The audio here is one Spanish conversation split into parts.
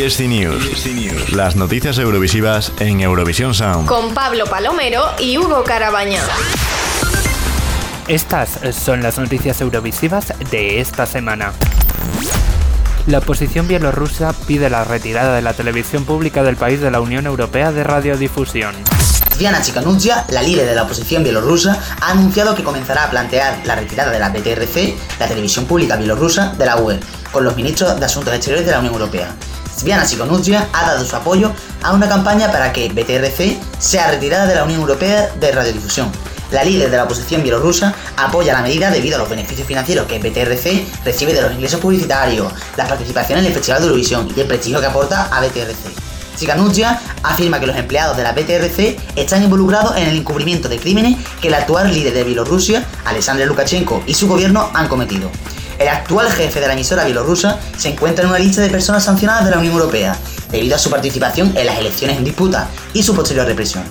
ESC News. Las noticias eurovisivas en Eurovisión Sound. Con Pablo Palomero y Hugo Carabaña. Estas son las noticias eurovisivas de esta semana. La oposición bielorrusa pide la retirada de la televisión pública del país de la Unión Europea de Radiodifusión. Diana Chikanutzia, la líder de la oposición bielorrusa, ha anunciado que comenzará a plantear la retirada de la BTRC, la televisión pública bielorrusa, de la UE, con los ministros de Asuntos Exteriores de la Unión Europea. Sviana Chikanutzia ha dado su apoyo a una campaña para que BTRC sea retirada de la Unión Europea de Radiodifusión. La líder de la oposición bielorrusa apoya la medida debido a los beneficios financieros que BTRC recibe de los ingresos publicitarios, la participación en el Festival de Eurovisión y el prestigio que aporta a BTRC. Chikanutzia afirma que los empleados de la BTRC están involucrados en el encubrimiento de crímenes que el actual líder de Bielorrusia, Alexander Lukashenko, y su gobierno han cometido. El actual jefe de la emisora bielorrusa se encuentra en una lista de personas sancionadas de la Unión Europea, debido a su participación en las elecciones en disputa y su posterior represión.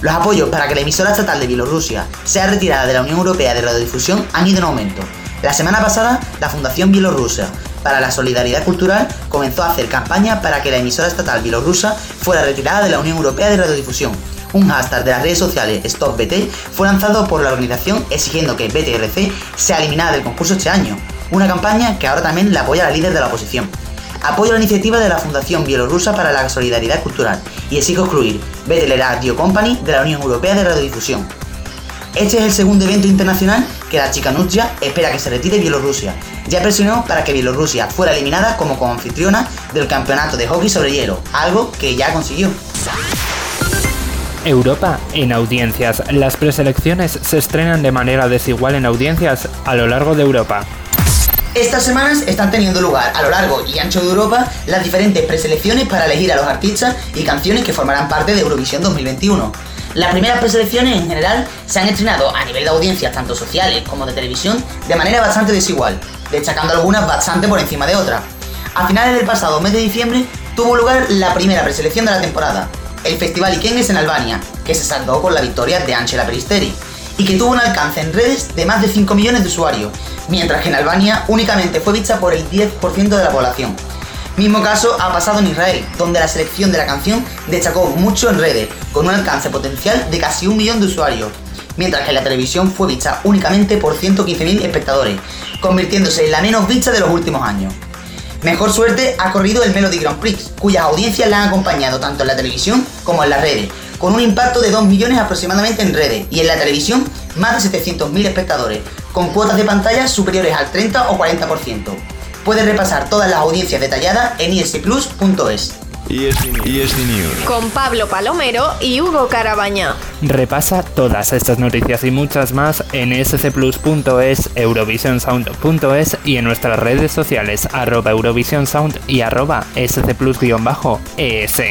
Los apoyos para que la emisora estatal de Bielorrusia sea retirada de la Unión Europea de Radiodifusión han ido en aumento. La semana pasada, la Fundación Bielorrusia para la Solidaridad Cultural comenzó a hacer campaña para que la emisora estatal bielorrusa fuera retirada de la Unión Europea de Radiodifusión. Un hashtag de las redes sociales StopBT fue lanzado por la organización exigiendo que BTRC sea eliminada del concurso este año, una campaña que ahora también la apoya la líder de la oposición. Apoyo la iniciativa de la Fundación Bielorrusa para la Solidaridad Cultural y exijo excluir BT Radio Company de la Unión Europea de Radiodifusión. Este es el segundo evento internacional que la chica Nutria espera que se retire Bielorrusia. Ya presionó para que Bielorrusia fuera eliminada como coanfitriona del campeonato de hockey sobre hielo, algo que ya consiguió. Europa en audiencias. Las preselecciones se estrenan de manera desigual en audiencias a lo largo de Europa. Estas semanas están teniendo lugar a lo largo y ancho de Europa las diferentes preselecciones para elegir a los artistas y canciones que formarán parte de Eurovisión 2021. Las primeras preselecciones en general se han estrenado a nivel de audiencias tanto sociales como de televisión de manera bastante desigual, destacando algunas bastante por encima de otras. A finales del pasado mes de diciembre tuvo lugar la primera preselección de la temporada, el Festival Ikengues en Albania, que se saldó con la victoria de Angela Peristeri, y que tuvo un alcance en redes de más de 5 millones de usuarios, mientras que en Albania únicamente fue vista por el 10% de la población. Mismo caso ha pasado en Israel, donde la selección de la canción destacó mucho en redes, con un alcance potencial de casi un millón de usuarios, mientras que la televisión fue vista únicamente por 115.000 espectadores, convirtiéndose en la menos vista de los últimos años. Mejor suerte ha corrido el Melody Grand Prix, cuyas audiencias la han acompañado tanto en la televisión como en las redes, con un impacto de 2 millones aproximadamente en redes y en la televisión más de 700.000 espectadores, con cuotas de pantalla superiores al 30 o 40%. Puedes repasar todas las audiencias detalladas en isplus.es. ESC News. Con Pablo Palomero y Hugo Carabaña. Repasa todas estas noticias y muchas más en scplus.es, eurovisionsound.es y en nuestras redes sociales arroba eurovisionsound y arroba scplus-es.